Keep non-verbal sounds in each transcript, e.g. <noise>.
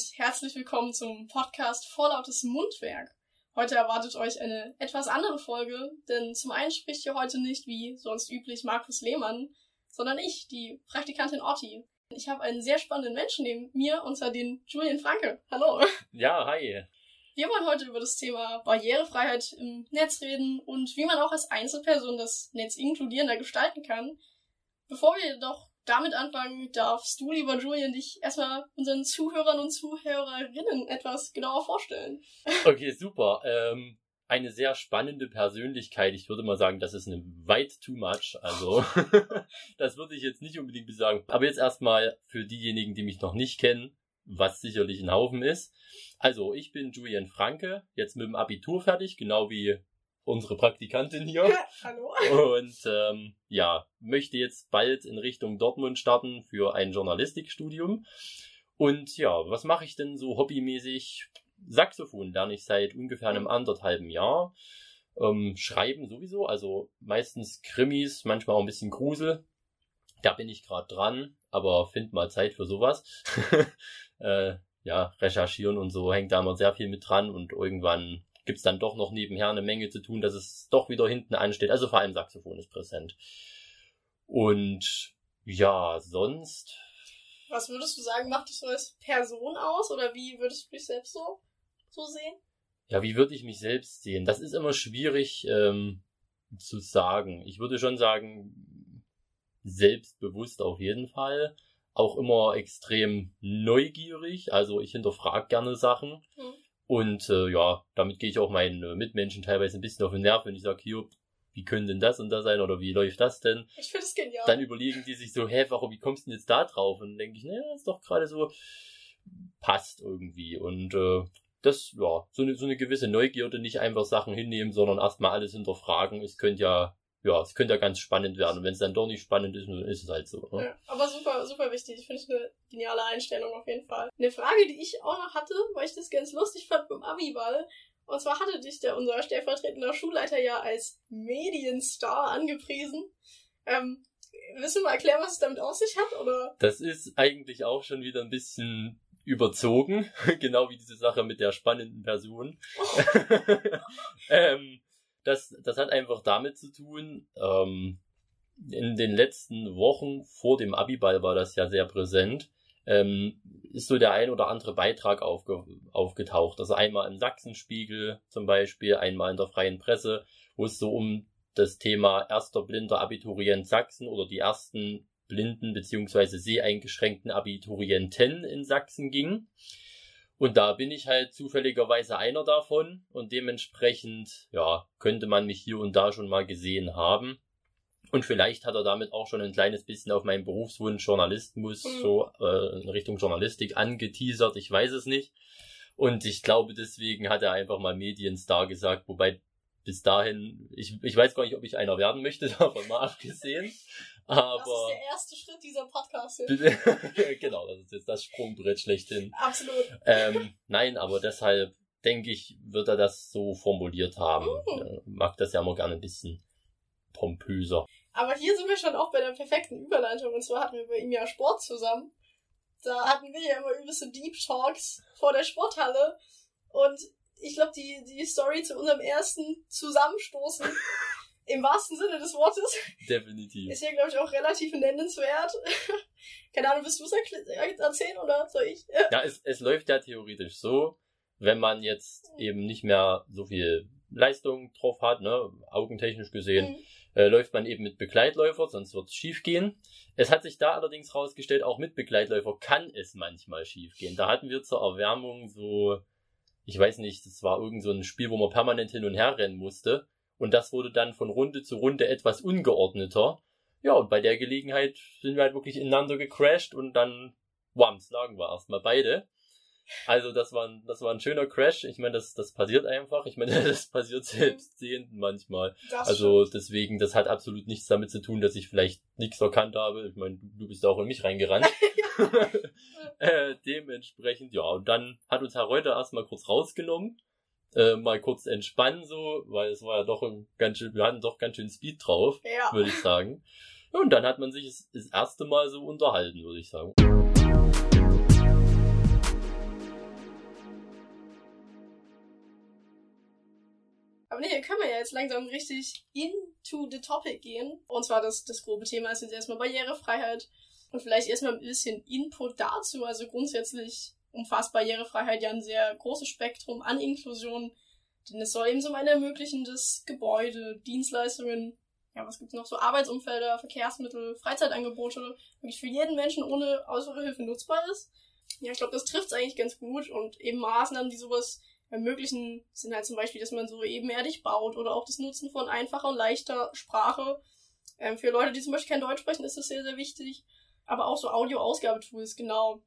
und herzlich willkommen zum Podcast Vorlautes Mundwerk. Heute erwartet euch eine etwas andere Folge, denn zum einen spricht hier heute nicht wie sonst üblich Markus Lehmann, sondern ich, die Praktikantin Otti. Ich habe einen sehr spannenden Menschen neben mir, und zwar den Julian Franke. Hallo. Ja, hi. Wir wollen heute über das Thema Barrierefreiheit im Netz reden und wie man auch als Einzelperson das Netz inkludierender gestalten kann. Bevor wir jedoch damit anfangen, darfst du, lieber Julian, dich erstmal unseren Zuhörern und Zuhörerinnen etwas genauer vorstellen. <laughs> Okay, super. Ähm, eine sehr spannende Persönlichkeit. Ich würde mal sagen, das ist eine weit too much. Also, <laughs> das würde ich jetzt nicht unbedingt sagen. Aber jetzt erstmal für diejenigen, die mich noch nicht kennen, was sicherlich ein Haufen ist. Also, ich bin Julian Franke, jetzt mit dem Abitur fertig, genau wie unsere Praktikantin hier. Hallo. Und ähm, ja, möchte jetzt bald in Richtung Dortmund starten für ein Journalistikstudium. Und ja, was mache ich denn so hobbymäßig? Saxophon lerne ich seit ungefähr einem anderthalben Jahr. Ähm, Schreiben sowieso, also meistens Krimis, manchmal auch ein bisschen Grusel. Da bin ich gerade dran, aber find mal Zeit für sowas. <laughs> äh, ja, recherchieren und so hängt da immer sehr viel mit dran und irgendwann gibt's dann doch noch nebenher eine Menge zu tun, dass es doch wieder hinten ansteht. Also vor allem Saxophon ist präsent. Und ja, sonst. Was würdest du sagen, macht dich so als Person aus oder wie würdest du dich selbst so, so sehen? Ja, wie würde ich mich selbst sehen? Das ist immer schwierig ähm, zu sagen. Ich würde schon sagen, selbstbewusst auf jeden Fall. Auch immer extrem neugierig. Also ich hinterfrage gerne Sachen. Mhm. Und äh, ja, damit gehe ich auch meinen äh, Mitmenschen teilweise ein bisschen auf den Nerv, wenn ich sage, hier, wie können denn das und das sein oder wie läuft das denn? Ich finde es genial. Dann überlegen die sich so, hä, warum, wie kommst du denn jetzt da drauf? Und dann denke ich, naja, ist doch gerade so, passt irgendwie. Und äh, das, ja, so eine, so eine gewisse Neugierde, nicht einfach Sachen hinnehmen, sondern erstmal alles hinterfragen. Es könnte ja ja, es könnte ja ganz spannend werden. Und wenn es dann doch nicht spannend ist, dann ist es halt so. Ne? Ja, aber super, super wichtig. Ich finde es eine geniale Einstellung auf jeden Fall. Eine Frage, die ich auch noch hatte, weil ich das ganz lustig fand beim Abiball. Und zwar hatte dich der unser stellvertretender Schulleiter ja als Medienstar angepriesen. Ähm, willst du mal erklären, was es damit auf sich hat, oder? Das ist eigentlich auch schon wieder ein bisschen überzogen. <laughs> genau wie diese Sache mit der spannenden Person. Oh. <laughs> <laughs> ähm, das, das hat einfach damit zu tun, ähm, in den letzten Wochen vor dem Abiball war das ja sehr präsent, ähm, ist so der ein oder andere Beitrag aufge, aufgetaucht. Also einmal im Sachsenspiegel zum Beispiel, einmal in der Freien Presse, wo es so um das Thema erster blinder Abiturient Sachsen oder die ersten blinden beziehungsweise seheingeschränkten Abiturienten in Sachsen ging. Und da bin ich halt zufälligerweise einer davon und dementsprechend, ja, könnte man mich hier und da schon mal gesehen haben. Und vielleicht hat er damit auch schon ein kleines bisschen auf meinen Berufswunsch Journalismus, mhm. so äh, in Richtung Journalistik angeteasert, ich weiß es nicht. Und ich glaube, deswegen hat er einfach mal Medienstar gesagt, wobei bis dahin, ich, ich weiß gar nicht, ob ich einer werden möchte, <laughs> davon mal abgesehen. Aber das ist der erste Schritt dieser Podcast. <laughs> genau, das ist jetzt das Sprungbrett schlechthin. Absolut. Ähm, nein, aber deshalb denke ich, wird er das so formuliert haben. Mhm. mag das ja immer gerne ein bisschen pompöser. Aber hier sind wir schon auch bei der perfekten Überleitung. Und zwar hatten wir bei ihm ja Sport zusammen. Da hatten wir ja immer übelste Deep Talks vor der Sporthalle. Und ich glaube, die, die Story zu unserem ersten Zusammenstoßen <laughs> im wahrsten Sinne des Wortes. Definitiv. Ist ja, glaube ich, auch relativ nennenswert. <laughs> Keine Ahnung, willst du es erzählen oder soll ich? ja, es, es läuft ja theoretisch so, wenn man jetzt eben nicht mehr so viel Leistung drauf hat, ne, augentechnisch gesehen, mhm. äh, läuft man eben mit Begleitläufer, sonst wird es schief gehen. Es hat sich da allerdings rausgestellt, auch mit Begleitläufer kann es manchmal schief gehen. Da hatten wir zur Erwärmung so, ich weiß nicht, das war irgend so ein Spiel, wo man permanent hin und her rennen musste. Und das wurde dann von Runde zu Runde etwas ungeordneter. Ja, und bei der Gelegenheit sind wir halt wirklich ineinander gecrashed und dann, wams, lagen wir erstmal beide. Also das war ein, das war ein schöner Crash. Ich meine, das, das passiert einfach. Ich meine, <laughs> das passiert selbst Sehenden manchmal. Das also deswegen, das hat absolut nichts damit zu tun, dass ich vielleicht nichts erkannt habe. Ich meine, du bist auch in mich reingerannt. <laughs> <laughs> äh, dementsprechend, ja, und dann hat uns Herr Reuter erstmal kurz rausgenommen, äh, mal kurz entspannen so, weil es war ja doch ein ganz schön, wir hatten doch ganz schön Speed drauf, ja. würde ich sagen. Und dann hat man sich das, das erste Mal so unterhalten, würde ich sagen. Aber nee, hier können wir ja jetzt langsam richtig into the topic gehen. Und zwar das, das grobe Thema ist jetzt erstmal Barrierefreiheit. Und vielleicht erstmal ein bisschen Input dazu. Also grundsätzlich umfasst Barrierefreiheit ja ein sehr großes Spektrum an Inklusion. Denn es soll eben zum einen ermöglichen, dass Gebäude, Dienstleistungen, ja, was gibt's noch so, Arbeitsumfelder, Verkehrsmittel, Freizeitangebote wirklich für jeden Menschen ohne äußere Hilfe nutzbar ist. Ja, ich glaube, das trifft's eigentlich ganz gut und eben Maßnahmen, die sowas ermöglichen, sind halt zum Beispiel, dass man so ebenerdig baut oder auch das Nutzen von einfacher und leichter Sprache. Ähm, für Leute, die zum Beispiel kein Deutsch sprechen, ist das sehr, sehr wichtig. Aber auch so Audio-Ausgabetools, genau.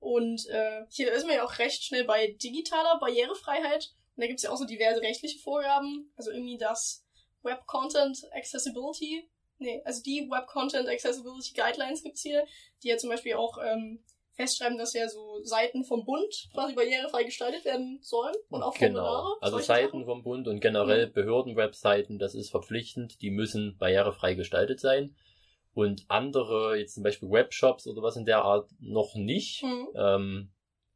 Und äh, hier ist man ja auch recht schnell bei digitaler Barrierefreiheit. Und da gibt's ja auch so diverse rechtliche Vorgaben. Also irgendwie das Web Content Accessibility. Nee, also die Web Content Accessibility Guidelines gibt's hier, die ja zum Beispiel auch ähm, festschreiben, dass ja so Seiten vom Bund quasi barrierefrei gestaltet werden sollen und auch Genau. Also Seiten vom Bund und generell mhm. Behördenwebseiten, das ist verpflichtend, die müssen barrierefrei gestaltet sein. Und andere, jetzt zum Beispiel Webshops oder was in der Art, noch nicht. Mhm. Ähm,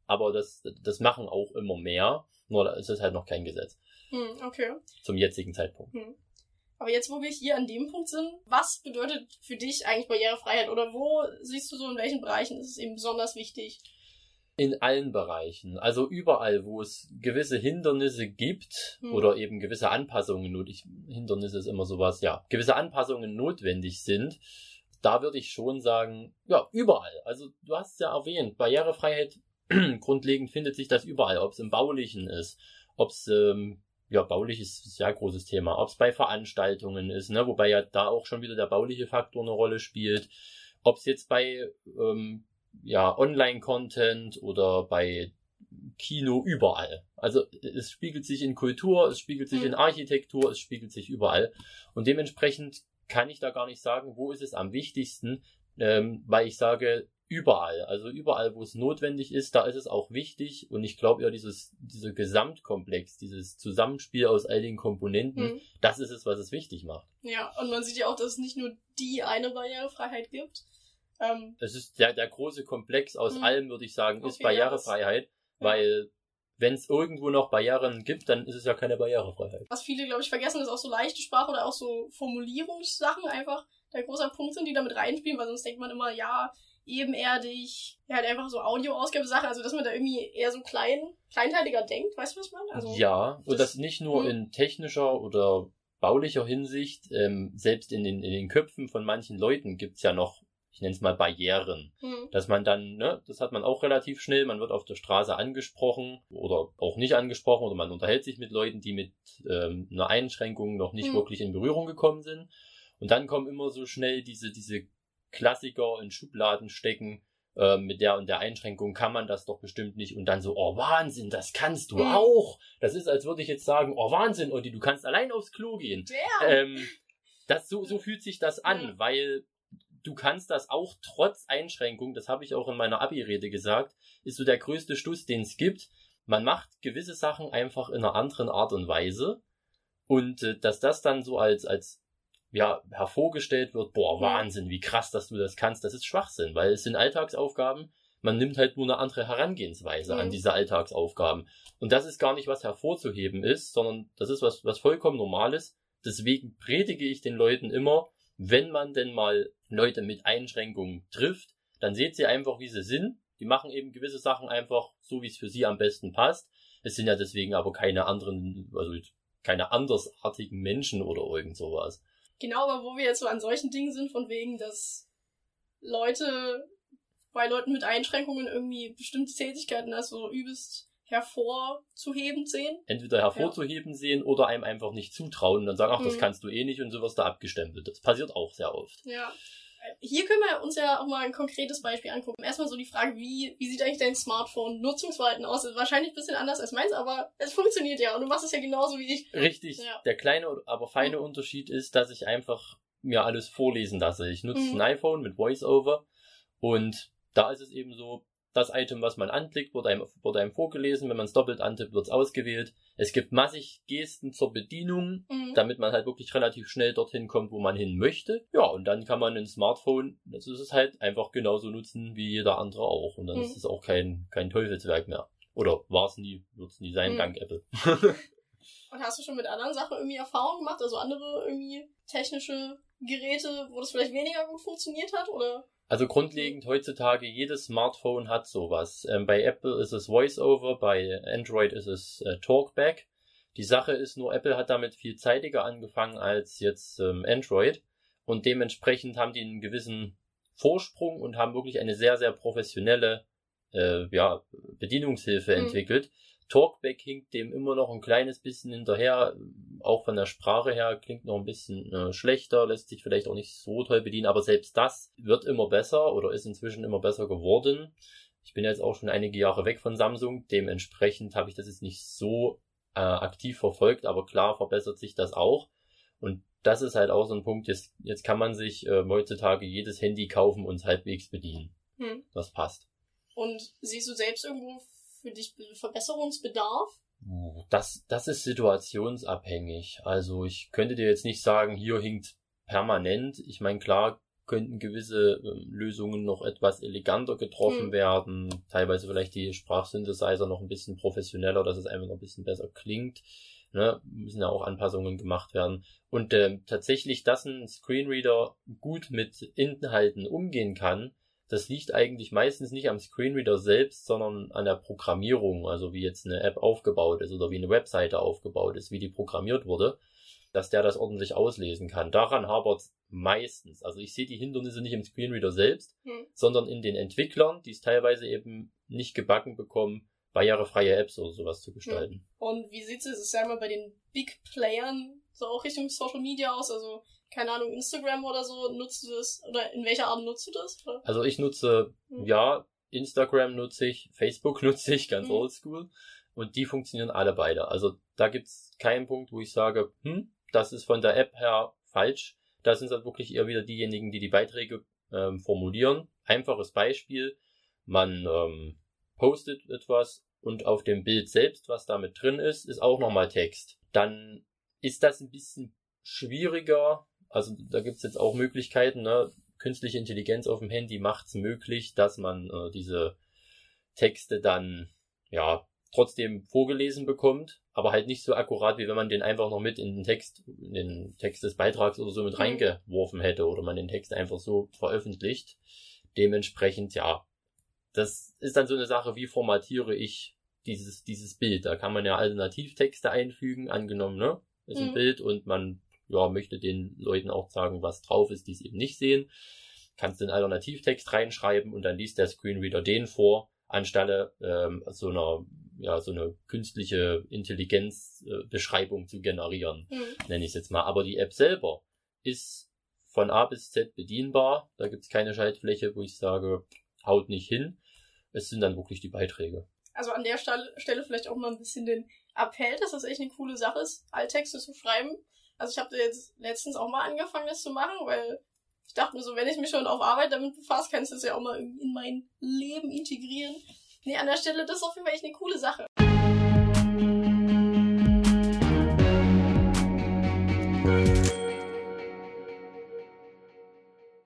aber das, das machen auch immer mehr. Nur ist es halt noch kein Gesetz. Mhm, okay. Zum jetzigen Zeitpunkt. Mhm. Aber jetzt, wo wir hier an dem Punkt sind, was bedeutet für dich eigentlich Barrierefreiheit? Oder wo siehst du so, in welchen Bereichen ist es eben besonders wichtig? In allen Bereichen. Also überall, wo es gewisse Hindernisse gibt hm. oder eben gewisse Anpassungen, ich, Hindernisse ist immer sowas, ja, gewisse Anpassungen notwendig sind, da würde ich schon sagen, ja, überall. Also du hast es ja erwähnt, Barrierefreiheit <clears throat> grundlegend findet sich das überall, ob es im Baulichen ist, ob es ähm, ja, baulich ist ein sehr großes Thema. Ob es bei Veranstaltungen ist, ne, wobei ja da auch schon wieder der bauliche Faktor eine Rolle spielt. Ob es jetzt bei ähm, ja, Online-Content oder bei Kino überall. Also es spiegelt sich in Kultur, es spiegelt sich mhm. in Architektur, es spiegelt sich überall. Und dementsprechend kann ich da gar nicht sagen, wo ist es am wichtigsten, ähm, weil ich sage, überall. Also überall, wo es notwendig ist, da ist es auch wichtig. Und ich glaube ja, dieses, dieser Gesamtkomplex, dieses Zusammenspiel aus all den Komponenten, mhm. das ist es, was es wichtig macht. Ja, und man sieht ja auch, dass es nicht nur die eine Barrierefreiheit gibt. Ähm, es ist der, der große Komplex aus mhm. allem, würde ich sagen, ist okay, Barrierefreiheit, ja, weil wenn es irgendwo noch Barrieren gibt, dann ist es ja keine Barrierefreiheit. Was viele, glaube ich, vergessen, ist auch so leichte Sprache oder auch so Formulierungssachen einfach der große Punkt sind, die damit reinspielen, weil sonst denkt man immer, ja, ebenerdig, ja, halt einfach so Audioausgabesache, also dass man da irgendwie eher so klein, kleinteiliger denkt, weißt du, was man? Also, ja, und das, das nicht nur hm. in technischer oder baulicher Hinsicht, ähm, selbst in den, in den Köpfen von manchen Leuten gibt's ja noch, ich nenne es mal Barrieren. Hm. Dass man dann, ne, das hat man auch relativ schnell, man wird auf der Straße angesprochen oder auch nicht angesprochen oder man unterhält sich mit Leuten, die mit ähm, einer Einschränkung noch nicht hm. wirklich in Berührung gekommen sind. Und dann kommen immer so schnell diese, diese Klassiker in Schubladen stecken. Äh, mit der und der Einschränkung kann man das doch bestimmt nicht. Und dann so, oh Wahnsinn, das kannst du mhm. auch. Das ist, als würde ich jetzt sagen, oh Wahnsinn, Otti, du kannst allein aufs Klo gehen. Ähm, das, so, so fühlt sich das an, mhm. weil du kannst das auch trotz Einschränkung, das habe ich auch in meiner Abi-Rede gesagt, ist so der größte Stuss, den es gibt. Man macht gewisse Sachen einfach in einer anderen Art und Weise. Und äh, dass das dann so als, als ja, hervorgestellt wird, boah, Wahnsinn, wie krass, dass du das kannst, das ist Schwachsinn, weil es sind Alltagsaufgaben, man nimmt halt nur eine andere Herangehensweise mhm. an diese Alltagsaufgaben. Und das ist gar nicht was hervorzuheben ist, sondern das ist was, was vollkommen Normales. Deswegen predige ich den Leuten immer, wenn man denn mal Leute mit Einschränkungen trifft, dann seht sie einfach, wie sie sind. Die machen eben gewisse Sachen einfach so, wie es für sie am besten passt. Es sind ja deswegen aber keine anderen, also keine andersartigen Menschen oder irgend sowas. Genau, aber wo wir jetzt so an solchen Dingen sind, von wegen, dass Leute bei Leuten mit Einschränkungen irgendwie bestimmte Tätigkeiten also übelst hervorzuheben sehen. Entweder hervorzuheben ja. sehen oder einem einfach nicht zutrauen und dann sagen, ach, das mhm. kannst du eh nicht und so wirst du abgestempelt. Das passiert auch sehr oft. Ja. Hier können wir uns ja auch mal ein konkretes Beispiel angucken. Erstmal so die Frage, wie, wie sieht eigentlich dein Smartphone-Nutzungsverhalten aus? Ist wahrscheinlich ein bisschen anders als meins, aber es funktioniert ja und du machst es ja genauso wie ich. Richtig. Ja. Der kleine, aber feine mhm. Unterschied ist, dass ich einfach mir alles vorlesen lasse. Ich nutze mhm. ein iPhone mit VoiceOver und da ist es eben so, das Item, was man anklickt, wird einem, wird einem vorgelesen. Wenn man es doppelt antippt, wird es ausgewählt. Es gibt massig Gesten zur Bedienung, mhm. damit man halt wirklich relativ schnell dorthin kommt, wo man hin möchte. Ja, und dann kann man ein Smartphone, das ist es halt einfach genauso nutzen wie jeder andere auch. Und dann mhm. ist es auch kein, kein Teufelswerk mehr. Oder war es nie, wird es nie sein, mhm. dank Apple. <laughs> <laughs> Und hast du schon mit anderen Sachen irgendwie Erfahrungen gemacht? Also andere irgendwie technische Geräte, wo das vielleicht weniger gut funktioniert hat? Oder? Also grundlegend heutzutage jedes Smartphone hat sowas. Ähm, bei Apple ist es VoiceOver, bei Android ist es äh, Talkback. Die Sache ist nur, Apple hat damit viel zeitiger angefangen als jetzt ähm, Android und dementsprechend haben die einen gewissen Vorsprung und haben wirklich eine sehr, sehr professionelle äh, ja, Bedienungshilfe mhm. entwickelt. Talkback hinkt dem immer noch ein kleines bisschen hinterher, auch von der Sprache her klingt noch ein bisschen äh, schlechter, lässt sich vielleicht auch nicht so toll bedienen, aber selbst das wird immer besser oder ist inzwischen immer besser geworden. Ich bin jetzt auch schon einige Jahre weg von Samsung, dementsprechend habe ich das jetzt nicht so äh, aktiv verfolgt, aber klar verbessert sich das auch. Und das ist halt auch so ein Punkt, jetzt, jetzt kann man sich äh, heutzutage jedes Handy kaufen und halbwegs bedienen. Hm. Das passt. Und siehst du selbst irgendwo für dich Verbesserungsbedarf? Das, das ist situationsabhängig. Also ich könnte dir jetzt nicht sagen, hier hinkt permanent. Ich meine, klar könnten gewisse äh, Lösungen noch etwas eleganter getroffen hm. werden. Teilweise vielleicht die Sprachsynthesizer noch ein bisschen professioneller, dass es einfach noch ein bisschen besser klingt. Ne, müssen ja auch Anpassungen gemacht werden. Und äh, tatsächlich, dass ein Screenreader gut mit Inhalten umgehen kann, das liegt eigentlich meistens nicht am Screenreader selbst, sondern an der Programmierung, also wie jetzt eine App aufgebaut ist oder wie eine Webseite aufgebaut ist, wie die programmiert wurde, dass der das ordentlich auslesen kann. Daran hapert meistens. Also ich sehe die Hindernisse nicht im Screenreader selbst, hm. sondern in den Entwicklern, die es teilweise eben nicht gebacken bekommen, barrierefreie Apps oder sowas zu gestalten. Hm. Und wie sieht es, sagen wir, bei den Big Playern so auch Richtung Social Media aus? Also keine Ahnung, Instagram oder so, nutzt du das? Oder in welcher Art nutzt du das? Oder? Also ich nutze, hm. ja, Instagram nutze ich, Facebook <laughs> nutze ich, ganz hm. oldschool. Und die funktionieren alle beide. Also da gibt's keinen Punkt, wo ich sage, hm, das ist von der App her falsch. Da sind dann wirklich eher wieder diejenigen, die die Beiträge ähm, formulieren. Einfaches Beispiel. Man ähm, postet etwas und auf dem Bild selbst, was damit drin ist, ist auch nochmal Text. Dann ist das ein bisschen schwieriger, also da gibt's jetzt auch Möglichkeiten, ne? Künstliche Intelligenz auf dem Handy macht's möglich, dass man äh, diese Texte dann ja trotzdem vorgelesen bekommt, aber halt nicht so akkurat, wie wenn man den einfach noch mit in den Text, in den Text des Beitrags oder so mit mhm. reingeworfen hätte oder man den Text einfach so veröffentlicht. Dementsprechend, ja, das ist dann so eine Sache, wie formatiere ich dieses, dieses Bild. Da kann man ja Alternativtexte einfügen, angenommen, ne? Ist ein mhm. Bild und man ja, möchte den Leuten auch sagen, was drauf ist, die es eben nicht sehen. Kannst den Alternativtext reinschreiben und dann liest der Screenreader den vor, anstelle ähm, so einer ja so eine künstliche Intelligenzbeschreibung äh, zu generieren, mhm. nenne ich es jetzt mal. Aber die App selber ist von A bis Z bedienbar. Da gibt es keine Schaltfläche, wo ich sage, haut nicht hin. Es sind dann wirklich die Beiträge. Also an der Stelle vielleicht auch mal ein bisschen den Appell, dass das echt eine coole Sache ist, Alttexte zu schreiben. Also ich habe jetzt letztens auch mal angefangen, das zu machen, weil ich dachte mir so, wenn ich mich schon auf Arbeit damit befasse, kann ich das ja auch mal in mein Leben integrieren. Nee, an der Stelle, das ist auf jeden Fall echt eine coole Sache.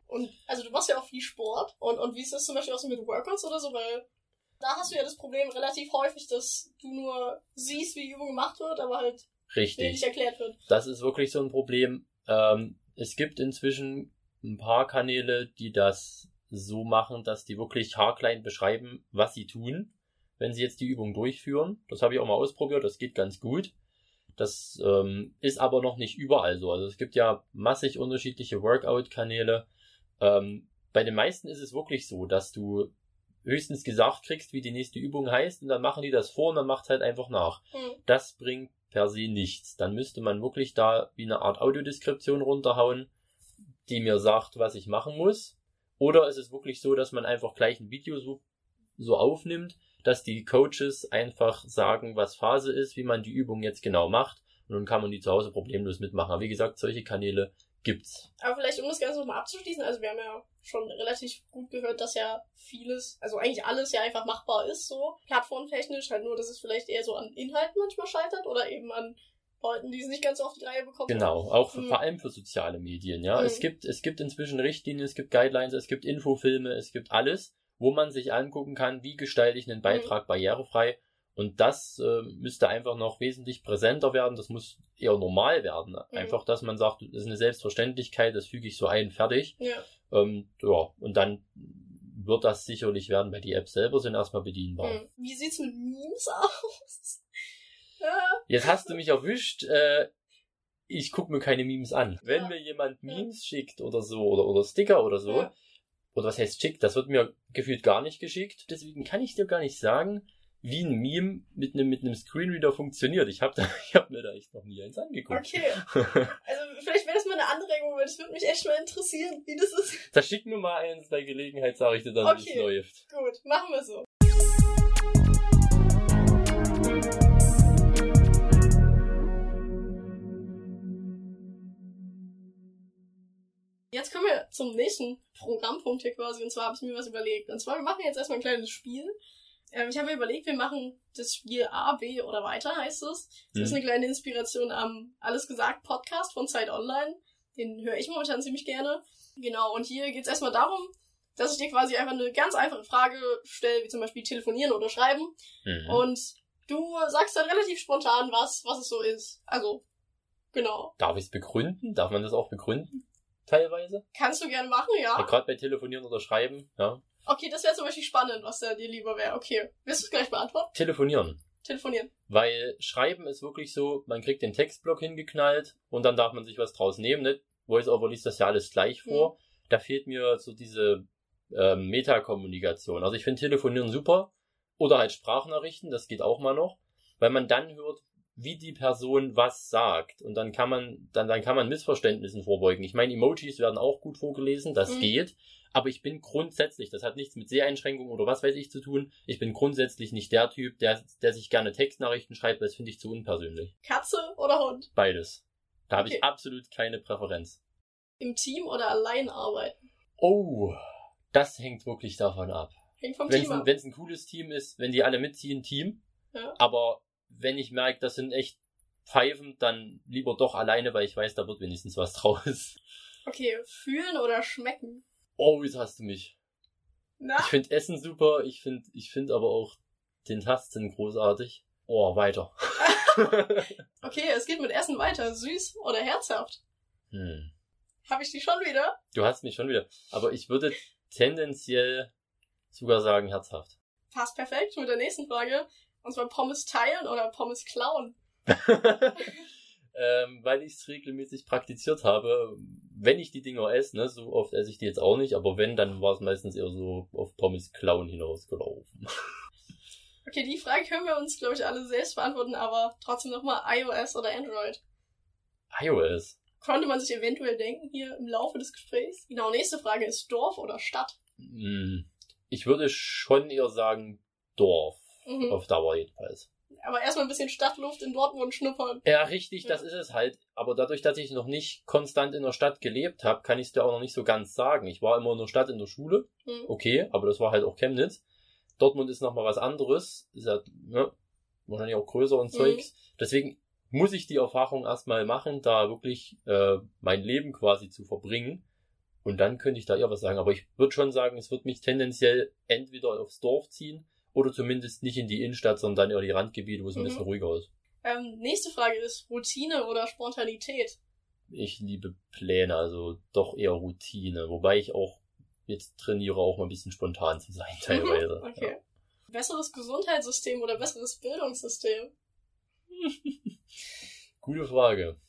Und also du machst ja auch viel Sport. Und, und wie ist das zum Beispiel auch so mit Workouts oder so? Weil da hast du ja das Problem relativ häufig, dass du nur siehst, wie die Übung gemacht wird, aber halt Richtig. nicht erklärt wird. Das ist wirklich so ein Problem. Ähm, es gibt inzwischen ein paar Kanäle, die das so machen, dass die wirklich haarklein beschreiben, was sie tun, wenn sie jetzt die Übung durchführen. Das habe ich auch mal ausprobiert, das geht ganz gut. Das ähm, ist aber noch nicht überall so. Also es gibt ja massig unterschiedliche Workout-Kanäle. Ähm, bei den meisten ist es wirklich so, dass du höchstens gesagt kriegst, wie die nächste Übung heißt, und dann machen die das vor und dann macht halt einfach nach. Mhm. Das bringt per se nichts. Dann müsste man wirklich da wie eine Art Audiodeskription runterhauen, die mir sagt, was ich machen muss. Oder ist es wirklich so, dass man einfach gleich ein Video so, so aufnimmt, dass die Coaches einfach sagen, was Phase ist, wie man die Übung jetzt genau macht. Und dann kann man die zu Hause problemlos mitmachen. Aber wie gesagt, solche Kanäle gibt's. Aber vielleicht, um das Ganze nochmal abzuschließen, also wir haben ja schon relativ gut gehört, dass ja vieles, also eigentlich alles ja einfach machbar ist, so plattformtechnisch, halt nur, dass es vielleicht eher so an Inhalten manchmal scheitert oder eben an Leuten, die es nicht ganz so auf die Reihe bekommen. Genau, auch für, mhm. vor allem für soziale Medien, ja. Mhm. Es gibt, es gibt inzwischen Richtlinien, es gibt Guidelines, es gibt Infofilme, es gibt alles, wo man sich angucken kann, wie gestalte ich einen Beitrag mhm. barrierefrei Und das äh, müsste einfach noch wesentlich präsenter werden. Das muss eher normal werden. Mhm. Einfach, dass man sagt, das ist eine Selbstverständlichkeit, das füge ich so ein, fertig. Ja. Ähm, ja, und dann wird das sicherlich werden, weil die Apps selber sind erstmal bedienbar. Hm. Wie sieht's mit Memes aus? <laughs> ja. Jetzt hast du mich erwischt. Äh, ich gucke mir keine Memes an. Wenn Ja. mir jemand Memes schickt oder so oder, oder Sticker oder so, Ja. oder was heißt schickt, das wird mir gefühlt gar nicht geschickt. Deswegen kann ich dir gar nicht sagen, wie ein Meme mit einem mit einem Screenreader funktioniert. Ich habe <laughs> hab mir da echt noch nie eins angeguckt. Okay. Also vielleicht wäre das mal eine Anregung, weil das würde mich echt mal interessieren, wie das ist. Da schick nur mal eins bei Gelegenheit, sage ich dir dann, wie es Okay. läuft. Gut, machen wir so. Jetzt kommen wir zum nächsten Programmpunkt hier quasi. Und zwar habe ich mir was überlegt. Und zwar, wir machen jetzt erstmal ein kleines Spiel. Ähm, ich habe mir überlegt, wir machen das Spiel A, B oder weiter, heißt es. Das ist Hm. eine kleine Inspiration am Alles gesagt Podcast von Zeit Online. Den höre ich momentan ziemlich gerne. Genau, und hier geht es erstmal darum, dass ich dir quasi einfach eine ganz einfache Frage stelle, wie zum Beispiel telefonieren oder schreiben. Mhm. Und du sagst dann relativ spontan, was, was es so ist. Also, genau. Darf ich es begründen? Darf man das auch begründen? Teilweise? Kannst du gerne machen, Ja. ja? Gerade bei Telefonieren oder Schreiben, ja. Okay, das wäre zum Beispiel spannend, was da dir lieber wäre. Okay. Willst du es gleich beantworten? Telefonieren. Telefonieren. Weil Schreiben ist wirklich so, man kriegt den Textblock hingeknallt und dann darf man sich was draus nehmen. Ne? VoiceOver liest das ja alles gleich vor. Da fehlt mir so diese ähm, Metakommunikation. Also ich finde Telefonieren super. Oder halt Sprachnachrichten, das geht auch mal noch. Weil man dann hört, wie die Person was sagt. Und dann kann man, dann, dann kann man Missverständnissen vorbeugen. Ich meine, Emojis werden auch gut vorgelesen, das Mhm. geht. Aber ich bin grundsätzlich, das hat nichts mit Seheinschränkungen oder was weiß ich zu tun. Ich bin grundsätzlich nicht der Typ, der, der sich gerne Textnachrichten schreibt, weil das finde ich zu unpersönlich. Katze oder Hund? Beides. Da habe Okay. ich absolut keine Präferenz. Im Team oder allein arbeiten? Oh, das hängt wirklich davon ab. Hängt vom Wenn es Team ein, ab. wenn's ein cooles Team ist, wenn die alle mitziehen, Team. Ja. Aber wenn ich merke, das sind echt Pfeifen, dann lieber doch alleine, weil ich weiß, da wird wenigstens was draus. Okay, fühlen oder schmecken? Oh, jetzt hast du mich. Na? Ich finde Essen super, ich finde ich find aber auch den Tasten großartig. Oh, weiter. <laughs> Okay, es geht mit Essen weiter. Süß oder herzhaft? hm. Habe ich die schon wieder? Du hast mich schon wieder. Aber ich würde tendenziell sogar sagen herzhaft. Passt perfekt mit der nächsten Frage. Und zwar Pommes teilen oder Pommes klauen? <laughs> ähm, weil ich es regelmäßig praktiziert habe, wenn ich die Dinger esse, ne, so oft esse ich die jetzt auch nicht, aber wenn, dann war es meistens eher so auf Pommes klauen hinausgelaufen. <laughs> Okay, die Frage können wir uns, glaube ich, alle selbst beantworten, aber trotzdem nochmal iOS oder Android. iOS. Konnte man sich eventuell denken hier im Laufe des Gesprächs? Genau, nächste Frage ist Dorf oder Stadt? Hm, Ich würde schon eher sagen Dorf. Mhm. Auf Dauer jedenfalls. Aber erstmal ein bisschen Stadtluft in Dortmund schnuppern. Ja, richtig, das Ja. ist es halt. Aber dadurch, dass ich noch nicht konstant in der Stadt gelebt habe, kann ich es dir auch noch nicht so ganz sagen. Ich war immer in der Stadt in der Schule, Mhm. okay, aber das war halt auch Chemnitz. Dortmund ist nochmal was anderes, ist ja ne, wahrscheinlich auch größer und Mhm. Zeugs. Deswegen muss ich die Erfahrung erstmal machen, da wirklich äh, mein Leben quasi zu verbringen. Und dann könnte ich da eher was sagen. Aber ich würde schon sagen, es wird mich tendenziell entweder aufs Dorf ziehen oder zumindest nicht in die Innenstadt, sondern eher die Randgebiete, wo es ein Mhm. bisschen ruhiger ist. Ähm, nächste Frage ist Routine oder Spontanität? Ich liebe Pläne, also doch eher Routine. Wobei ich auch jetzt trainiere, auch mal ein bisschen spontan zu sein <laughs> teilweise. Okay. Besseres Gesundheitssystem oder besseres Bildungssystem? Ja. <laughs> Gute Frage.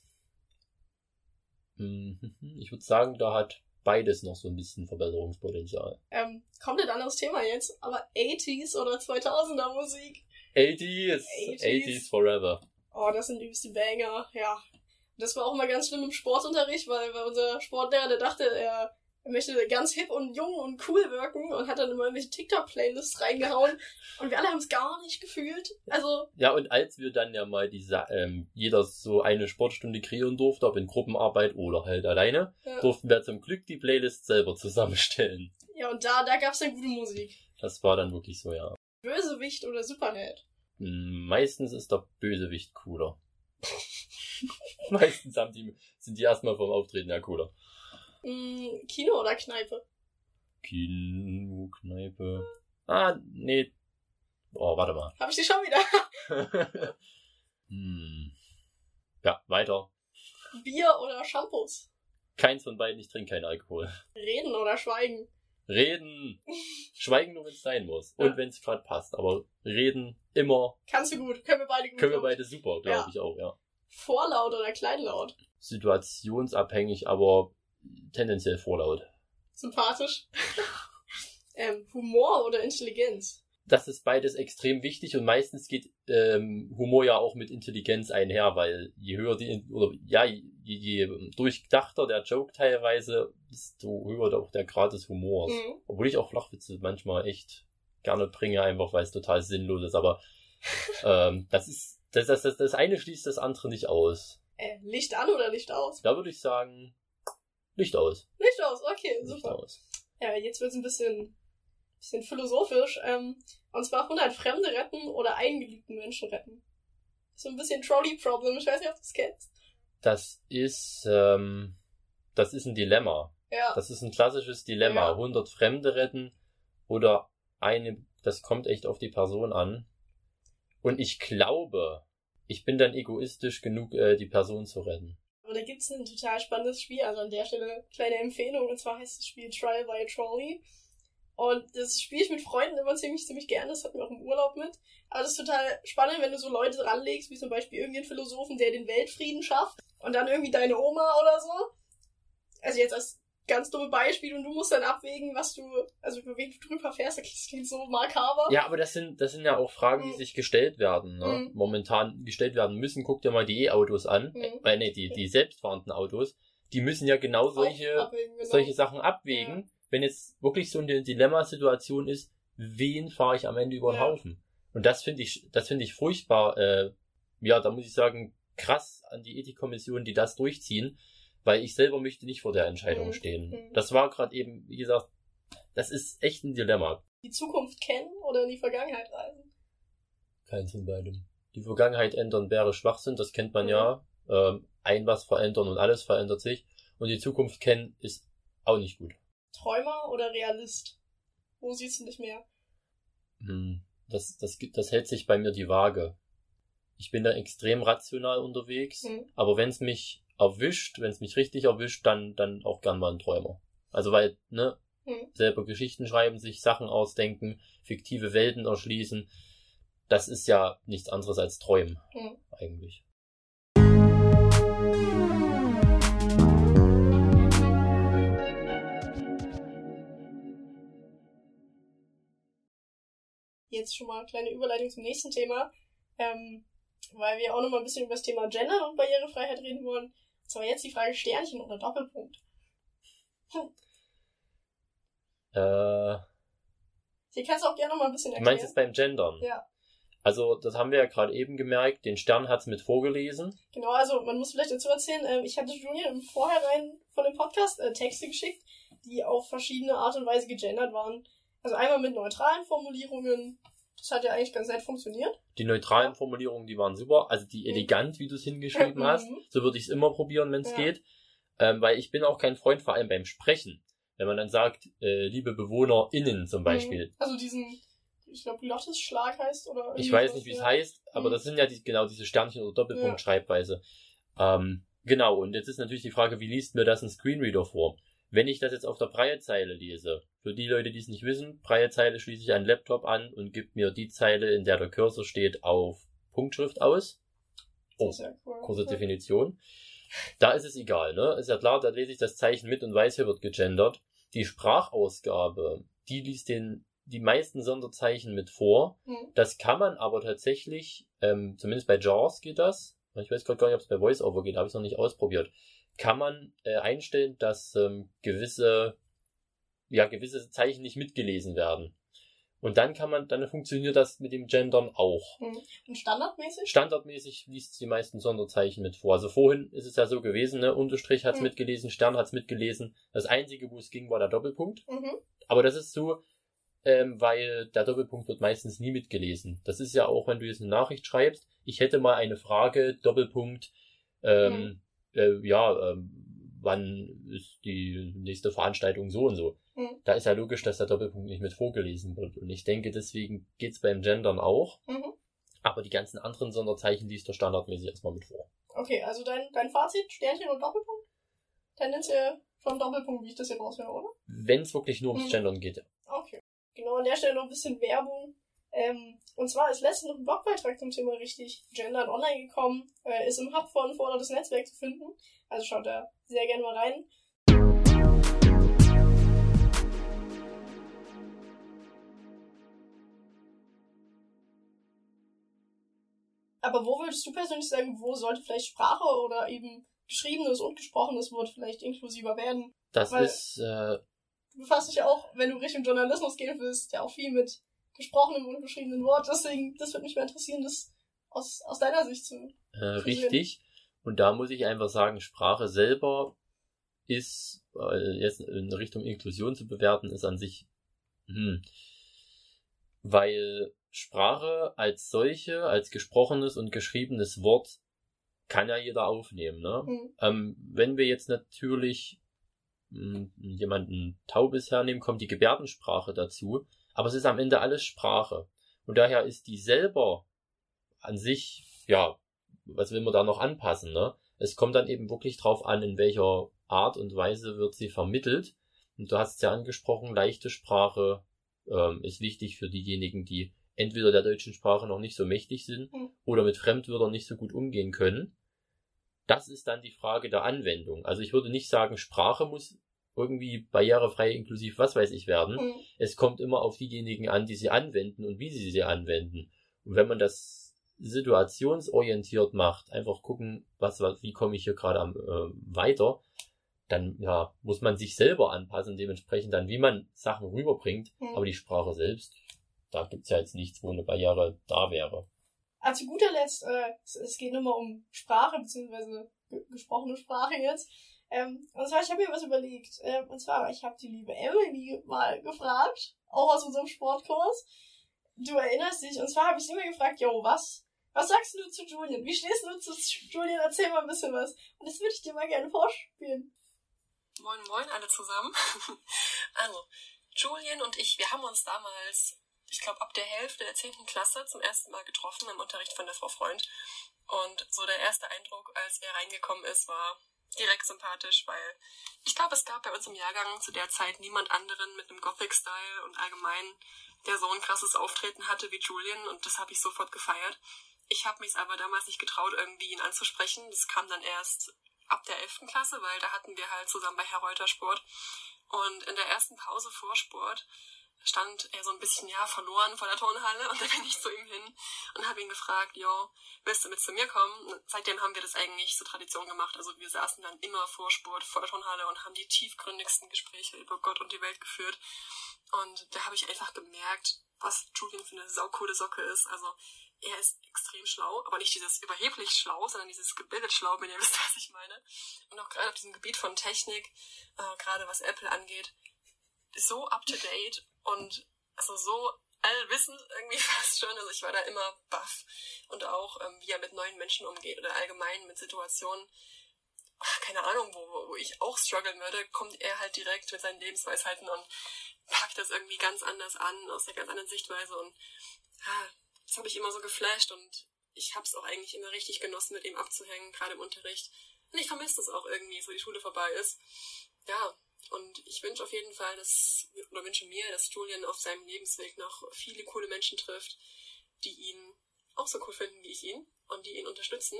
Mhm. <laughs> Ich würde sagen, da hat beides noch so ein bisschen Verbesserungspotenzial. Ähm, komplett anderes Thema jetzt, aber 80s oder 2000er Musik? 80s, 80s. 80s forever. Oh, das sind übelste Banger, ja. Das war auch mal ganz schlimm im Sportunterricht, weil, weil unser Sportlehrer, der dachte, er, er möchte ganz hip und jung und cool wirken und hat dann immer irgendwelche TikTok-Playlists reingehauen und wir alle haben es gar nicht gefühlt. Also, Ja, und als wir dann ja mal diese, ähm, jeder so eine Sportstunde kreieren durfte, ob in Gruppenarbeit oder halt alleine, ja, durften wir zum Glück die Playlist selber zusammenstellen. ja und da, da gab's dann gute Musik. Das war dann wirklich so, ja. Bösewicht oder Superheld? Hm, Meistens ist der Bösewicht cooler. <laughs> Meistens haben die, sind die erstmal vom Auftreten ja cooler. Mm, Kino oder Kneipe? Kino, Kneipe. Ah, nee. Oh, warte mal. Hab ich die schon wieder? <laughs> <laughs> hm. Ja, weiter. Bier oder Shampoos? Keins von beiden, ich trinke keinen Alkohol. Reden oder schweigen? Reden. <laughs> Schweigen nur, wenn es sein muss. Ja. Und wenn es gerade passt. Aber reden immer. Kannst du gut. Können wir beide gut. Können wir beide super, glaube Ja. ich auch, ja. Vorlaut oder Kleinlaut? Situationsabhängig, aber tendenziell vorlaut. Sympathisch. <laughs> ähm, Humor oder Intelligenz? Das ist beides extrem wichtig und meistens geht ähm, Humor ja auch mit Intelligenz einher, weil je höher die, oder ja, je, je durchdachter der Joke teilweise, desto höher auch der Grad des Humors. Mhm. Obwohl ich auch Flachwitze manchmal echt gerne bringe, einfach weil es total sinnlos ist. Aber <laughs> ähm, das ist das, das, das, das eine schließt das andere nicht aus. Äh, Licht an oder Licht aus? Da würde ich sagen, Licht aus. Licht aus, okay, Licht super. aus. Ja, jetzt wird's ein bisschen, bisschen philosophisch. Ähm, und zwar 100 Fremde retten oder einen geliebten Menschen retten. So ein bisschen Trolley-Problem. Ich weiß nicht, ob du es kennst. Das ist ähm, das ist ein Dilemma. Ja. Das ist ein klassisches Dilemma. Ja. 100 Fremde retten oder eine, das kommt echt auf die Person an. Und ich glaube, ich bin dann egoistisch genug, äh, die Person zu retten. Da gibt's ein total spannendes Spiel. Also an der Stelle kleine Empfehlung. Und zwar heißt das Spiel Trial by Trolley. Und das spiele ich mit Freunden immer ziemlich, ziemlich gerne. Das hatten wir auch im Urlaub mit. Aber das ist total spannend, wenn du so Leute ranlegst, wie zum Beispiel irgendeinen Philosophen, der den Weltfrieden schafft. Und dann irgendwie deine Oma oder so. Also jetzt als ganz dumme Beispiel. Und du musst dann abwägen, was du, also über wen du drüber fährst. Das klingt so makaber. Ja, aber das sind, das sind ja auch Fragen, die Mhm. sich gestellt werden, ne? Mhm. momentan gestellt werden müssen. Guck dir mal die E-Autos an, Mhm. äh, nee, die, die selbstfahrenden Autos. Die müssen ja genau solche, abwägen, genau. solche Sachen abwägen. Wenn jetzt wirklich so eine Dilemmasituation ist, wen fahre ich am Ende über den Ja. Haufen? Und das finde ich, das finde ich furchtbar, äh, ja, da muss ich sagen, krass an die Ethikkommission, die das durchziehen, weil ich selber möchte nicht vor der Entscheidung Mhm. stehen. Mhm. Das war gerade eben, wie gesagt, das ist echt ein Dilemma. Die Zukunft kennen oder in die Vergangenheit reisen. Keins von beidem. Die Vergangenheit ändern wäre Schwachsinn, das kennt man Mhm. ja. Ähm, ein was verändern und alles verändert sich. Und die Zukunft kennen ist auch nicht gut. Träumer oder Realist? Wo siehst du dich mehr? Hm, Das, das, das hält sich bei mir die Waage. Ich bin da extrem rational unterwegs, Hm. aber wenn es mich erwischt, wenn es mich richtig erwischt, dann, dann auch gern mal ein Träumer. Also weil, ne, Hm. selber Geschichten schreiben, sich Sachen ausdenken, fiktive Welten erschließen, das ist ja nichts anderes als Träumen, Hm. eigentlich. Jetzt schon mal eine kleine Überleitung zum nächsten Thema. Ähm, weil wir auch noch mal ein bisschen über das Thema Gender und Barrierefreiheit reden wollen. Zwar jetzt die Frage Sternchen oder Doppelpunkt. Äh, Hier kannst du auch gerne noch mal ein bisschen du erklären. meinst jetzt beim Gendern? Ja. Also, das haben wir ja gerade eben gemerkt, den Stern hat's mit vorgelesen. Genau, also man muss vielleicht dazu erzählen, ähm, ich hatte Julian im Vorhinein von dem Podcast äh, Texte geschickt, die auf verschiedene Art und Weise gegendert waren. Also einmal mit neutralen Formulierungen. Das hat ja eigentlich ganz nett funktioniert. Die neutralen Formulierungen, die waren super. Also die elegant, wie du es hingeschrieben hast. Mhm. So würde ich es immer probieren, wenn es Ja. geht. Ähm, weil ich bin auch kein Freund, vor allem beim Sprechen. Wenn man dann sagt, äh, liebe BewohnerInnen zum Beispiel. Mhm. Also diesen, ich glaube, Lottesschlag heißt oder. Ich weiß nicht, wie es ja. heißt, aber Mhm. das sind ja die, genau diese Sternchen- oder Doppelpunkt-Schreibweise. Ähm, genau, und jetzt ist natürlich die Frage, wie liest mir das ein Screenreader vor? Wenn ich das jetzt auf der Breitzeile lese, für die Leute, die es nicht wissen, Breitzeile schließe ich einen Laptop an und gibt mir die Zeile, in der der Cursor steht, auf Punktschrift aus. Oh, kurze. Definition. Da ist es egal, ne? Ist ja klar, da lese ich das Zeichen mit und weiß, hier wird gegendert. Die Sprachausgabe, die liest den, die meisten Sonderzeichen mit vor. Mhm. Das kann man aber tatsächlich, ähm, zumindest bei JAWS geht das. Ich weiß gerade gar nicht, ob es bei VoiceOver geht, habe ich noch nicht ausprobiert. Kann man äh, einstellen, dass ähm, gewisse, ja, gewisse Zeichen nicht mitgelesen werden. Und dann kann man, dann funktioniert das mit dem Gendern auch. Und standardmäßig? Standardmäßig liest es die meisten Sonderzeichen mit vor. Also vorhin ist es ja so gewesen, ne? Unterstrich hat's Mhm. mitgelesen, Stern hat's mitgelesen. Das einzige, wo es ging, war der Doppelpunkt. Mhm. Aber das ist so, ähm, weil der Doppelpunkt wird meistens nie mitgelesen. Das ist ja auch, wenn du jetzt eine Nachricht schreibst, ich hätte mal eine Frage, Doppelpunkt, ähm, äh, ja, ähm, wann ist die nächste Veranstaltung so und so. Mhm. Da ist ja logisch, dass der Doppelpunkt nicht mit vorgelesen wird. Und ich denke, deswegen geht's beim Gendern auch. Mhm. Aber die ganzen anderen Sonderzeichen liest er standardmäßig erstmal mit vor. Okay, also dein, dein Fazit, Sternchen und Doppelpunkt? Tendenziell schon Doppelpunkt, wie ich das hier raushöre, oder? Wenn es wirklich nur ums Mhm. Gendern geht. ja. Okay. Genau, an der Stelle noch ein bisschen Werbung. Ähm, und zwar ist letztens noch ein Blogbeitrag zum Thema richtig Gendern online gekommen. Äh, ist im Hub von Vordertes Netzwerk zu finden. Also schaut da sehr gerne mal rein. Aber wo würdest du persönlich sagen, wo sollte vielleicht Sprache oder eben geschriebenes und gesprochenes Wort vielleicht inklusiver werden? Das Weil- ist, äh, du befasst dich ja auch, wenn du Richtung Journalismus gehen willst, ja auch viel mit gesprochenem und geschriebenem Wort. Deswegen, das würde mich mal interessieren, das aus, aus deiner Sicht zu. äh, richtig. Und da muss ich einfach sagen, Sprache selber ist, äh, jetzt in Richtung Inklusion zu bewerten, ist an sich, hm, weil Sprache als solche, als gesprochenes und geschriebenes Wort kann ja jeder aufnehmen, ne? Hm. Ähm, wenn wir jetzt natürlich mh, jemanden Taubes hernehmen, kommt die Gebärdensprache dazu. Aber es ist am Ende alles Sprache. Und daher ist die selber an sich, ja, was will man da noch anpassen, ne? Es kommt dann eben wirklich drauf an, in welcher Art und Weise wird sie vermittelt. Und du hast es ja angesprochen, leichte Sprache ähm, ist wichtig für diejenigen, die entweder der deutschen Sprache noch nicht so mächtig sind Mhm. oder mit Fremdwörtern nicht so gut umgehen können. Das ist dann die Frage der Anwendung. Also ich würde nicht sagen, Sprache muss irgendwie barrierefrei inklusiv was weiß ich werden. Hm. Es kommt immer auf diejenigen an, die sie anwenden und wie sie sie anwenden. Und wenn man das situationsorientiert macht, einfach gucken, was, was wie komme ich hier gerade am äh, weiter, dann ja, muss man sich selber anpassen, dementsprechend dann, wie man Sachen rüberbringt. Hm. Aber die Sprache selbst, da gibt's ja jetzt nichts, wo eine Barriere da wäre. Also zu guter Letzt, äh, es, es geht nur mal um Sprache, beziehungsweise ge gesprochene Sprache jetzt. Ähm, und zwar, ich habe mir was überlegt. Ähm, und zwar, ich habe die liebe Emily mal gefragt, auch aus unserem Sportkurs. Du erinnerst dich, und zwar habe ich sie immer gefragt, yo, was? Was sagst du zu Julian? Wie stehst du zu Julian? Erzähl mal ein bisschen was. Und das würde ich dir mal gerne vorspielen. Moin Moin alle zusammen. <laughs> also, Julian und ich, wir haben uns damals, ich glaube ab der Hälfte der 10. Klasse zum ersten Mal getroffen im Unterricht von der Frau Freund. Und so der erste Eindruck, als er reingekommen ist, war direkt sympathisch, weil ich glaube, es gab bei uns im Jahrgang zu der Zeit niemand anderen mit einem Gothic-Style und allgemein, der so ein krasses Auftreten hatte wie Julian und das habe ich sofort gefeiert. Ich habe mich aber damals nicht getraut, irgendwie ihn anzusprechen. Das kam dann erst ab der 11. Klasse, weil da hatten wir halt zusammen bei Herr Reuter Sport. Und in der ersten Pause vor Sport stand er so ein bisschen, ja, verloren vor der Turnhalle und <laughs> dann bin ich zu ihm hin und habe ihn gefragt, jo, willst du mit zu mir kommen? Und seitdem haben wir das eigentlich zur Tradition gemacht. Also wir saßen dann immer vor Sport, vor der Turnhalle und haben die tiefgründigsten Gespräche über Gott und die Welt geführt. Und da habe ich einfach gemerkt, was Julian für eine saukoole Socke ist. Also er ist extrem schlau, aber nicht dieses überheblich schlau, sondern dieses gebildet schlau, wenn ihr <laughs> wisst, was ich meine. Und auch gerade auf diesem Gebiet von Technik, äh, gerade was Apple angeht, so up to date und also so allwissend irgendwie <laughs> fast schon. Also ich war da immer baff. Und auch, ähm, wie er mit neuen Menschen umgeht oder allgemein mit Situationen, ach, keine Ahnung, wo, wo ich auch strugglen würde, kommt er halt direkt mit seinen Lebensweisheiten und packt das irgendwie ganz anders an, aus einer ganz anderen Sichtweise. Und ah, das habe ich immer so geflasht und ich habe es auch eigentlich immer richtig genossen, mit ihm abzuhängen, gerade im Unterricht. Und ich vermisse das auch irgendwie, so die Schule vorbei ist. Ja, und ich wünsche auf jeden Fall, dass, oder wünsche mir, dass Julian auf seinem Lebensweg noch viele coole Menschen trifft, die ihn auch so cool finden wie ich ihn und die ihn unterstützen.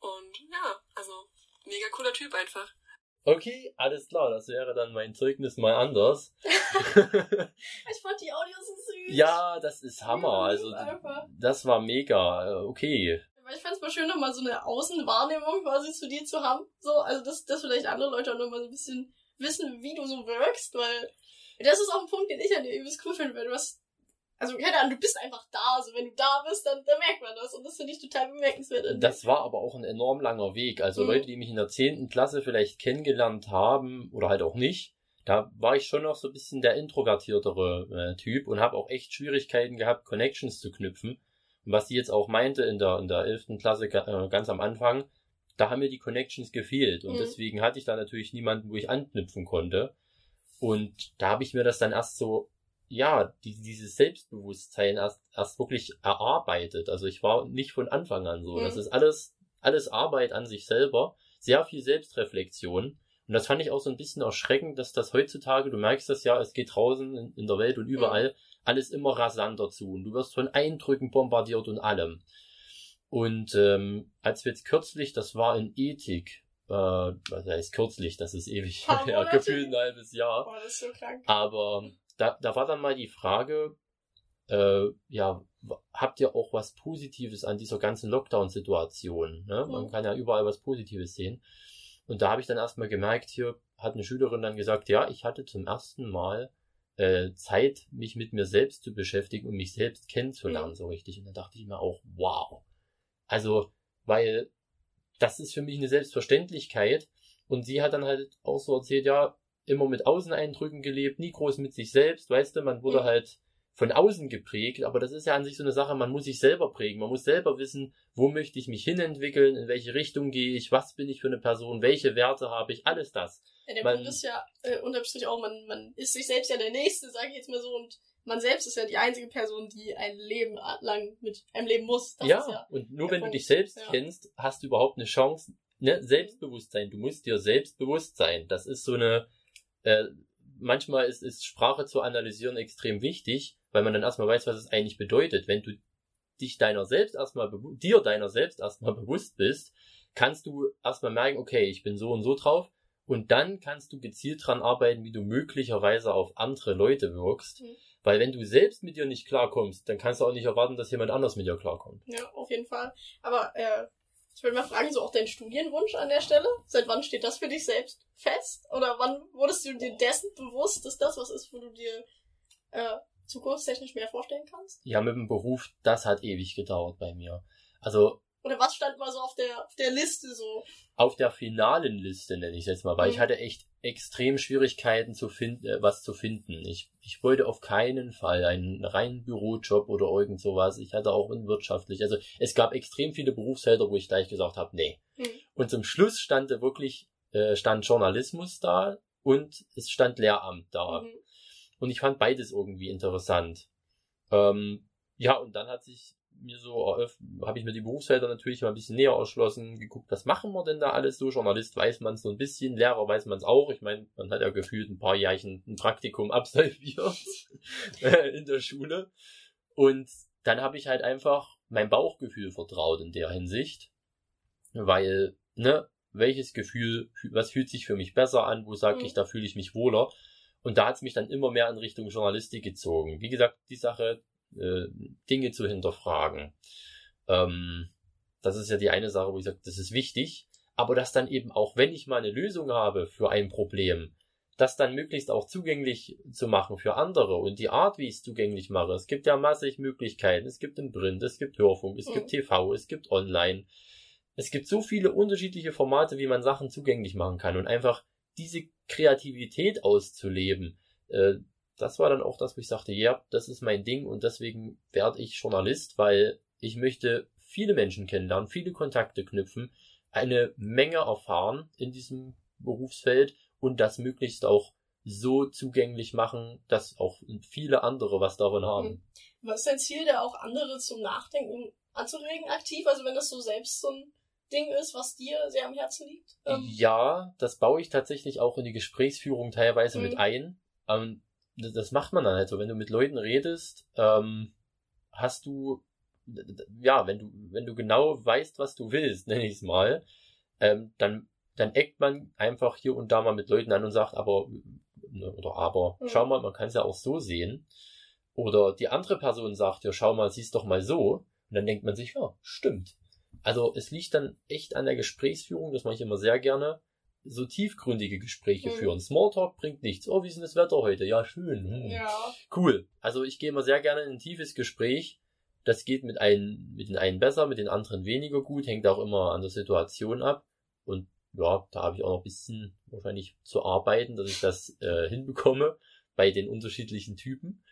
Und ja, also mega cooler Typ einfach. Okay, alles klar, das wäre dann mein Zeugnis mal anders. <laughs> Ich fand die Audio so süß. ja, das ist Hammer. Also, das war mega. Äh, Okay. Aber ich fand's mal schön, nochmal so eine Außenwahrnehmung quasi zu dir zu haben. So, also, dass, dass vielleicht andere Leute auch nochmal so ein bisschen wissen, wie du so wirkst, weil das ist auch ein Punkt, den ich an dir übelst cool finde, weil du hast, also keine Ahnung, du bist einfach da, also wenn du da bist, dann, dann merkt man das und das finde ich total bemerkenswert. Das war aber auch ein enorm langer Weg. Also Mhm. Leute, die mich in der zehnten Klasse vielleicht kennengelernt haben oder halt auch nicht, da war ich schon noch so ein bisschen der introvertiertere äh, Typ und habe auch echt Schwierigkeiten gehabt, Connections zu knüpfen. Und was sie jetzt auch meinte in der in der elften Klasse äh, ganz am Anfang, da haben mir die Connections gefehlt und Mhm. deswegen hatte ich da natürlich niemanden, wo ich anknüpfen konnte. Und da habe ich mir das dann erst so, ja, die, dieses Selbstbewusstsein erst, erst wirklich erarbeitet. Also ich war nicht von Anfang an so. Mhm. Das ist alles, alles Arbeit an sich selber, sehr viel Selbstreflexion. Und das fand ich auch so ein bisschen erschreckend, dass das heutzutage, du merkst das ja, es geht draußen in, in der Welt und überall mhm. alles immer rasanter zu. Und du wirst von Eindrücken bombardiert und allem. Und ähm, als wir jetzt kürzlich, das war in Ethik, äh, was heißt kürzlich, das ist ewig, ja, gefühlt ein halbes Jahr. Boah, das ist so krank. Aber da, da war dann mal die Frage, äh, ja, habt ihr auch was Positives an dieser ganzen Lockdown-Situation? Ne? Man mhm. kann ja überall was Positives sehen. Und da habe ich dann erstmal gemerkt, hier hat eine Schülerin dann gesagt, ja, ich hatte zum ersten Mal äh, Zeit, mich mit mir selbst zu beschäftigen und mich selbst kennenzulernen, mhm. so richtig. Und da dachte ich mir auch, wow. Also, weil das ist für mich eine Selbstverständlichkeit. Und sie hat dann halt auch so erzählt, ja, immer mit Außeneindrücken gelebt, nie groß mit sich selbst, weißt du, man wurde mhm. halt von außen geprägt, aber das ist ja an sich so eine Sache, man muss sich selber prägen, man muss selber wissen, wo möchte ich mich hinentwickeln, in welche Richtung gehe ich, was bin ich für eine Person, welche Werte habe ich, alles das. Ja, der man, Punkt ist ja äh, unterm Strich auch, man, man ist sich selbst ja der Nächste, sage ich jetzt mal so, und man selbst ist ja die einzige Person, die ein Leben lang mit einem leben muss. Das ja, ja und nur wenn Punkt. du dich selbst ja. kennst, hast du überhaupt eine Chance, ne, Selbstbewusstsein, du musst dir selbstbewusst sein. Das ist so eine, äh, manchmal ist, ist Sprache zu analysieren extrem wichtig, weil man dann erstmal weiß, was es eigentlich bedeutet. Wenn du dich deiner selbst erstmal, dir deiner selbst erstmal <laughs> bewusst bist, kannst du erstmal merken, okay, ich bin so und so drauf. Und dann kannst du gezielt dran arbeiten, wie du möglicherweise auf andere Leute wirkst. Mhm. Weil wenn du selbst mit dir nicht klarkommst, dann kannst du auch nicht erwarten, dass jemand anders mit dir klarkommt. Ja, auf jeden Fall. Aber äh, ich würde mal fragen, so auch dein Studienwunsch an der Stelle? Seit wann steht das für dich selbst fest? Oder wann wurdest du dir dessen bewusst, dass das was ist, wo du dir äh, zukunftstechnisch mehr vorstellen kannst? Ja, mit dem Beruf, das hat ewig gedauert bei mir. Also. Oder was stand mal so auf der, auf der Liste so? Auf der finalen Liste nenne ich es jetzt mal, weil mhm. ich hatte echt extrem Schwierigkeiten zu finden, äh, was zu finden. Ich, ich wollte auf keinen Fall einen reinen Bürojob oder irgend sowas. Ich hatte auch unwirtschaftlich. Also es gab extrem viele Berufsfelder, wo ich gleich gesagt habe, nee. Mhm. Und zum Schluss stand wirklich, äh, stand Journalismus da und es stand Lehramt da. Mhm. Und ich fand beides irgendwie interessant. Ähm, ja, und dann hat sich mir so habe ich mir die Berufsfelder natürlich mal ein bisschen näher erschlossen, geguckt, was machen wir denn da alles so? Journalist weiß man es so ein bisschen, Lehrer weiß man es auch. Ich meine, man hat ja gefühlt ein paar Jahrchen ein Praktikum <laughs> absolviert äh, in der Schule. Und dann habe ich halt einfach mein Bauchgefühl vertraut in der Hinsicht, weil, ne, welches Gefühl, was fühlt sich für mich besser an, wo sage mhm. ich, da fühle ich mich wohler. Und da hat es mich dann immer mehr in Richtung Journalistik gezogen. Wie gesagt, die Sache äh, Dinge zu hinterfragen. Ähm, das ist ja die eine Sache, wo ich sage, das ist wichtig. Aber dass dann eben auch, wenn ich mal eine Lösung habe für ein Problem, das dann möglichst auch zugänglich zu machen für andere und die Art, wie ich es zugänglich mache. Es gibt ja massig Möglichkeiten. Es gibt im Print, es gibt Hörfunk, es mhm. gibt TV, es gibt Online. Es gibt so viele unterschiedliche Formate, wie man Sachen zugänglich machen kann und einfach diese Kreativität auszuleben. Äh, das war dann auch das, wo ich sagte, ja, das ist mein Ding und deswegen werde ich Journalist, weil ich möchte viele Menschen kennenlernen, viele Kontakte knüpfen, eine Menge erfahren in diesem Berufsfeld und das möglichst auch so zugänglich machen, dass auch viele andere was davon haben. Hm. Was ist dein Ziel, da auch andere zum Nachdenken anzuregen, aktiv? Also wenn das so selbst so ein Ding ist, was dir sehr am Herzen liegt? Ähm ja, das baue ich tatsächlich auch in die Gesprächsführung teilweise mhm. mit ein. Ähm, das macht man dann halt so. Wenn du mit Leuten redest, ähm, hast du, ja, wenn du, wenn du genau weißt, was du willst, <laughs> nenne ich es mal, ähm, dann, dann eckt man einfach hier und da mal mit Leuten an und sagt, aber, ne, oder aber, mhm. schau mal, man kann es ja auch so sehen. Oder die andere Person sagt, ja, schau mal, siehst doch mal so. Und dann denkt man sich, ja, stimmt. Also es liegt dann echt an der Gesprächsführung, das mache ich immer sehr gerne so tiefgründige Gespräche mhm. führen. Smalltalk bringt nichts. Oh, wie ist denn das Wetter heute? Ja, schön. Hm. Ja. Cool. Also ich gehe immer sehr gerne in ein tiefes Gespräch. Das geht mit einem, mit den einen besser, mit den anderen weniger gut, hängt auch immer an der Situation ab. Und ja, da habe ich auch noch ein bisschen wahrscheinlich zu arbeiten, dass ich das äh, hinbekomme bei den unterschiedlichen Typen,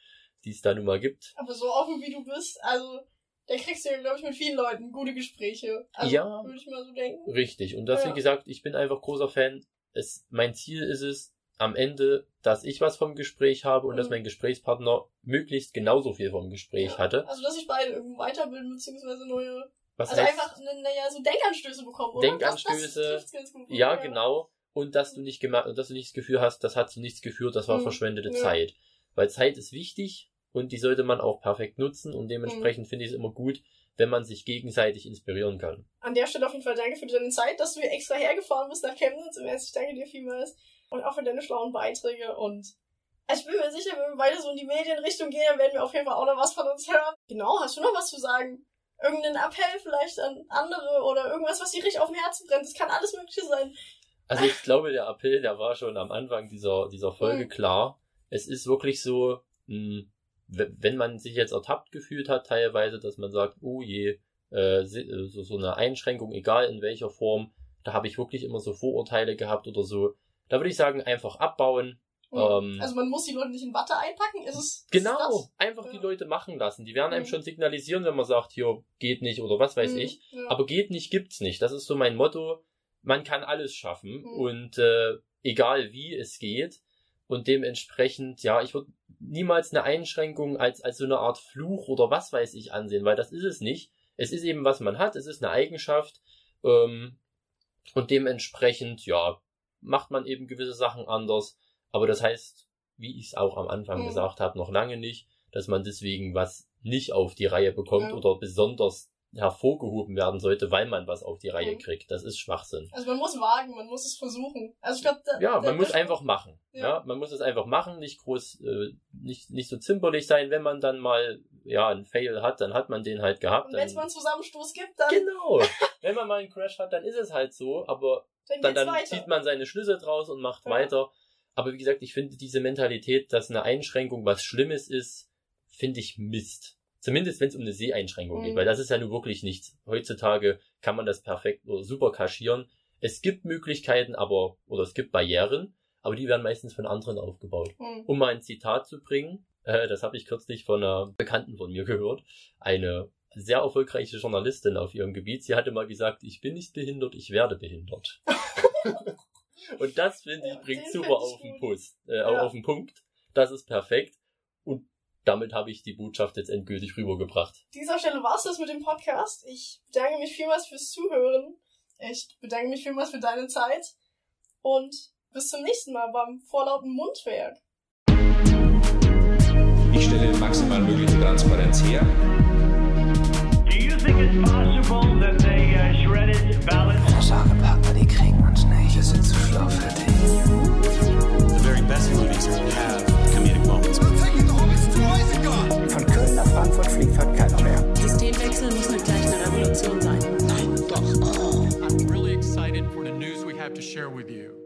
die es da nun mal gibt. Aber so offen wie du bist, also da kriegst du ja, glaube ich, mit vielen Leuten gute Gespräche. Also, ja. Würde ich mal so denken. Richtig. Und das, ja. wie gesagt, ich bin einfach großer Fan. Es, mein Ziel ist es, am Ende, dass ich was vom Gespräch habe und Mhm. dass mein Gesprächspartner möglichst genauso viel vom Gespräch Ja. hatte. Also, dass sich beide irgendwie weiterbilden, beziehungsweise neue, Was also heißt, einfach, naja, so Denkanstöße bekommen, oder? Denkanstöße, Das, das gut. ja, genau. Und dass du nicht gemacht, dass du nicht das Gefühl hast, das hat zu nichts geführt, das war Mhm. verschwendete Ja. Zeit. Weil Zeit ist wichtig und die sollte man auch perfekt nutzen und Mhm. dementsprechend finde ich es immer gut, wenn man sich gegenseitig inspirieren kann. An der Stelle auf jeden Fall danke für deine Zeit, dass du hier extra hergefahren bist nach Chemnitz. Im Ernst, ich danke dir vielmals. Und auch für deine schlauen Beiträge. Und ich bin mir sicher, wenn wir beide so in die Medienrichtung gehen, dann werden wir auf jeden Fall auch noch was von uns hören. Genau, hast du noch was zu sagen? Irgendeinen Appell vielleicht an andere oder irgendwas, was dir richtig auf dem Herzen brennt? Das kann alles Mögliche sein. Also ich glaube, der Appell, der war schon am Anfang dieser, dieser Folge Mhm. klar. Es ist wirklich so, mh, w- wenn man sich jetzt ertappt gefühlt hat, teilweise, dass man sagt, oh je, äh, äh, so, so eine Einschränkung, egal in welcher Form, da habe ich wirklich immer so Vorurteile gehabt oder so. Da würde ich sagen, einfach abbauen. Ähm, also man muss die Leute nicht in Watte einpacken, ist es. Genau, Ist einfach die Ja. Leute machen lassen. Die werden einem Mhm. schon signalisieren, wenn man sagt, hier geht nicht oder was weiß Mhm, ich. Ja. Aber geht nicht, gibt's nicht. Das ist so mein Motto. Man kann alles schaffen Mhm. und äh, egal wie es geht. Und dementsprechend, ja, ich würde niemals eine Einschränkung als, als so eine Art Fluch oder was weiß ich ansehen, weil das ist es nicht. Es ist eben, was man hat, es ist eine Eigenschaft. Ähm, und dementsprechend, ja, macht man eben gewisse Sachen anders. Aber das heißt, wie ich es auch am Anfang Mhm. gesagt habe, noch lange nicht, dass man deswegen was nicht auf die Reihe bekommt Ja. oder besonders hervorgehoben werden sollte, weil man was auf die Reihe Mhm. kriegt. Das ist Schwachsinn. Also man muss wagen, man muss es versuchen. Also ich glaube, Ja, man muss einfach machen. Ja. Ja. man muss es einfach machen, nicht groß, äh, nicht, nicht so zimperlich sein. Wenn man dann mal, ja, einen Fail hat, dann hat man den halt gehabt. Und wenn es mal einen Zusammenstoß gibt, dann, genau. <laughs> Wenn man mal einen Crash hat, dann ist es halt so, aber dann dann, dann zieht man seine Schlüsse draus und macht Ja. weiter. Aber wie gesagt, ich finde diese Mentalität, dass eine Einschränkung was Schlimmes ist, finde ich Mist. Zumindest wenn es um eine Seheinschränkung Mhm. geht, weil das ist ja nun wirklich nichts. Heutzutage kann man das perfekt oder super kaschieren. Es gibt Möglichkeiten, aber, oder es gibt Barrieren, aber die werden meistens von anderen aufgebaut. Hm. Um mal ein Zitat zu bringen, äh, das habe ich kürzlich von einer Bekannten von mir gehört, eine sehr erfolgreiche Journalistin auf ihrem Gebiet. Sie hatte mal gesagt, ich bin nicht behindert, ich werde behindert. <laughs> Und das finde ich Ja, bringt super auf den. Puss, äh, Ja. auf den Punkt. Das ist perfekt. Und damit habe ich die Botschaft jetzt endgültig rübergebracht. An dieser Stelle war es das mit dem Podcast. Ich bedanke mich vielmals fürs Zuhören. Ich bedanke mich vielmals für deine Zeit. Und bis zum nächsten Mal beim vorlauten Mundwerk. Ich stelle maximal mögliche Transparenz her. Do you think it's possible that they uh, shredded ballots? Sorgepartner, die kriegen uns nicht. Wir sind zu schlau für die. the very best movies have have to share with you.